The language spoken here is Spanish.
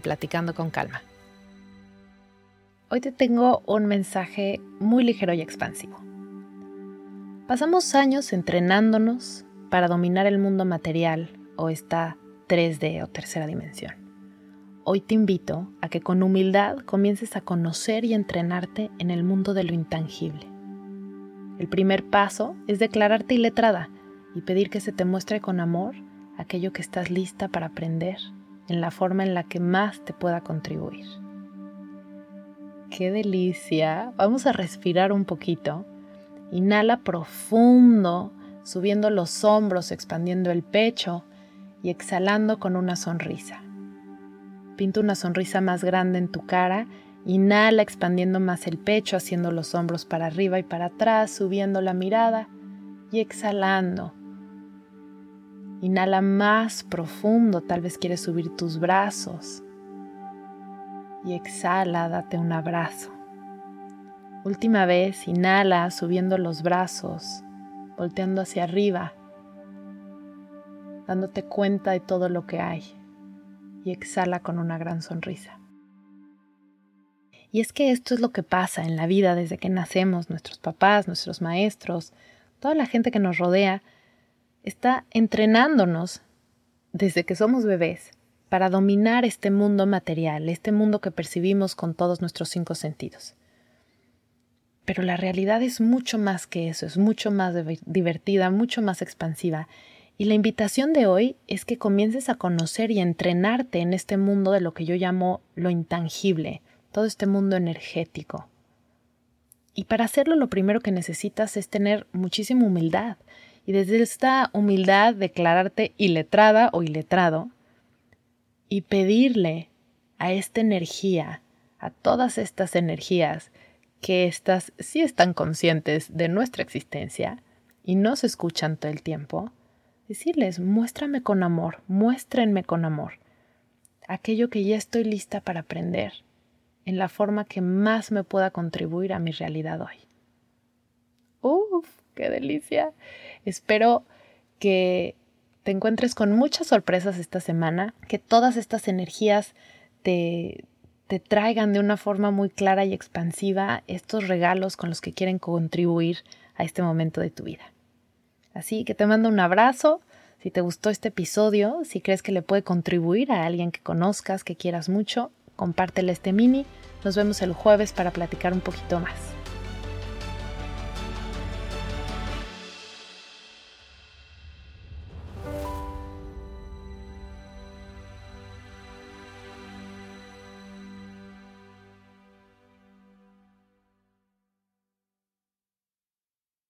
Platicando con Calma. Hoy te tengo un mensaje muy ligero y expansivo. Pasamos años entrenándonos para dominar el mundo material o esta 3D o tercera dimensión. Hoy te invito a que con humildad comiences a conocer y entrenarte en el mundo de lo intangible. El primer paso es declararte iletrada y pedir que se te muestre con amor aquello que estás lista para aprender en la forma en la que más te pueda contribuir. ¡Qué delicia! Vamos a respirar un poquito. Inhala profundo, subiendo los hombros, expandiendo el pecho y exhalando con una sonrisa. Pinta una sonrisa más grande en tu cara. Inhala expandiendo más el pecho, haciendo los hombros para arriba y para atrás, subiendo la mirada y exhalando Inhala más profundo, tal vez quieres subir tus brazos. Y exhala, date un abrazo. Última vez, inhala subiendo los brazos, volteando hacia arriba, dándote cuenta de todo lo que hay. Y exhala con una gran sonrisa. Y es que esto es lo que pasa en la vida desde que nacemos, nuestros papás, nuestros maestros, toda la gente que nos rodea, está entrenándonos desde que somos bebés para dominar este mundo material, este mundo que percibimos con todos nuestros cinco sentidos. Pero la realidad es mucho más que eso, es mucho más divertida, mucho más expansiva. Y la invitación de hoy es que comiences a conocer y entrenarte en este mundo de lo que yo llamo lo intangible, todo este mundo energético. Y para hacerlo lo primero que necesitas es tener muchísima humildad y desde esta humildad declararte iletrada o iletrado y pedirle a esta energía, a todas estas energías, que estas sí están conscientes de nuestra existencia y no se escuchan todo el tiempo, decirles, muéstrame con amor, muéstrenme con amor aquello que ya estoy lista para aprender en la forma que más me pueda contribuir a mi realidad hoy. ¡Uf! ¡Qué delicia! Espero que te encuentres con muchas sorpresas esta semana, que todas estas energías te, te traigan de una forma muy clara y expansiva estos regalos con los que quieren contribuir a este momento de tu vida. Así que te mando un abrazo. Si te gustó este episodio, si crees que le puede contribuir a alguien que conozcas, que quieras mucho, compártele este mini. Nos vemos el jueves para platicar un poquito más.